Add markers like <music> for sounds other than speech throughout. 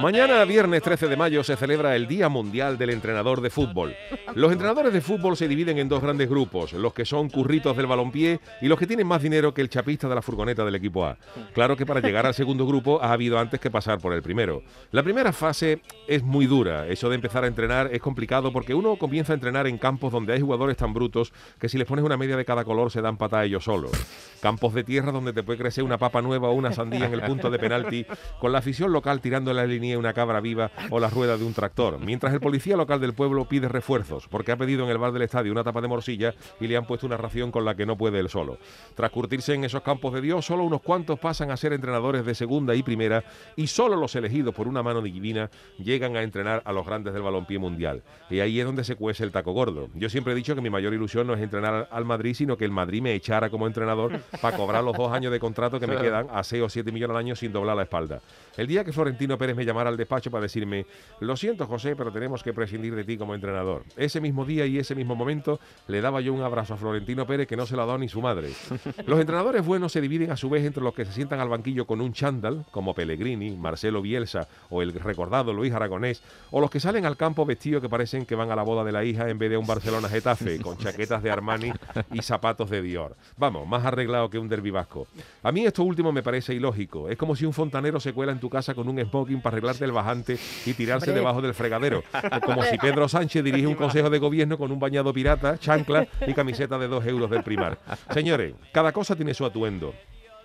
Mañana, viernes 13 de mayo, se celebra el Día Mundial del Entrenador de Fútbol. Los entrenadores de fútbol se dividen en dos grandes grupos, los que son curritos del balompié y los que tienen más dinero que el chapista de la furgoneta del equipo A. Claro que para llegar al segundo grupo ha habido antes que pasar por el primero. La primera fase es muy dura, eso de empezar a entrenar es complicado porque uno comienza a entrenar en campos donde hay jugadores tan brutos que si les pones una media de cada color se dan patada ellos solos. Campos de tierra donde te puede crecer una papa nueva o una sandía en el punto de penalti, con la afición local tirando la línea una cabra viva o la rueda de un tractor, mientras el policía local del pueblo pide refuerzos, porque ha pedido en el bar del estadio una tapa de morcilla y le han puesto una ración con la que no puede él solo. Tras curtirse en esos campos de Dios, solo unos cuantos pasan a ser entrenadores de segunda y primera y solo los elegidos por una mano divina llegan a entrenar a los grandes del balompié mundial. Y ahí es donde se cuece el taco gordo. Yo siempre he dicho que mi mayor ilusión no es entrenar al Madrid, sino que el Madrid me echara como entrenador para cobrar los dos años de contrato que me quedan a 6 o 7 millones al año sin doblar la espalda. El día que Florentino Pérez me llamara al despacho para decirme, lo siento José, pero tenemos que prescindir de ti como entrenador. Ese mismo día y ese mismo momento le daba yo un abrazo a Florentino Pérez que no se lo ha dado ni su madre. <laughs> Los entrenadores buenos se dividen a su vez entre los que se sientan al banquillo con un chándal, como Pellegrini, Marcelo Bielsa o el recordado Luis Aragonés, o los que salen al campo vestidos que parecen que van a la boda de la hija en vez de un Barcelona Getafe, con <laughs> chaquetas de Armani y <laughs> zapatos de Dior. Vamos, más arreglado que un derbi vasco. A mí esto último me parece ilógico. Es como si un fontanero se cuela en tu casa con un smoking para arreglarte el bajante y tirarse debajo del fregadero. Como si Pedro Sánchez dirige un consejo de gobierno con un bañado pirata, chancla y camiseta de dos euros del primar. Señores, cada cosa tiene su atuendo.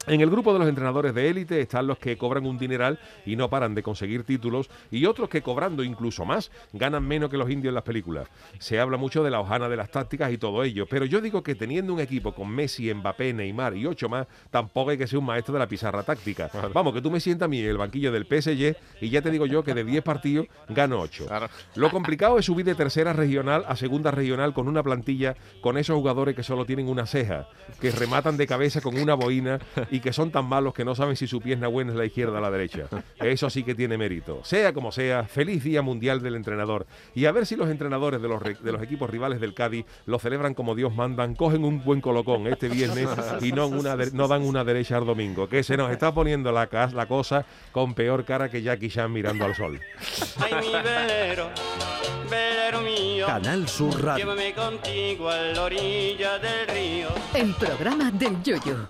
En el grupo de los entrenadores de élite están los que cobran un dineral y no paran de conseguir títulos y otros que cobrando incluso más ganan menos que los indios en las películas. Se habla mucho de la hojana de las tácticas y todo ello, pero yo digo que teniendo un equipo con Messi, Mbappé, Neymar y ocho más, tampoco hay que ser un maestro de la pizarra táctica. Vamos, que tú me sientas a mí en el banquillo del PSG y ya te digo yo que de 10 partidos gano 8. Lo complicado es subir de tercera regional a segunda regional con una plantilla con esos jugadores que solo tienen una ceja, que rematan de cabeza con una boina <laughs> y que son tan malos que no saben si su pierna buena es la izquierda o la derecha. Eso sí que tiene mérito. Sea como sea, feliz Día Mundial del Entrenador. Y a ver si los entrenadores de los, de los equipos rivales del Cádiz lo celebran como Dios mandan, cogen un buen colocón este viernes y no, una no dan una derecha al domingo. Que se nos está poniendo la, la cosa con peor cara que Jackie Chan mirando al sol. Ay, mi velero, velero mío, Canal Sur Radio. llévame contigo a la orilla del río. El programa del Yoyo.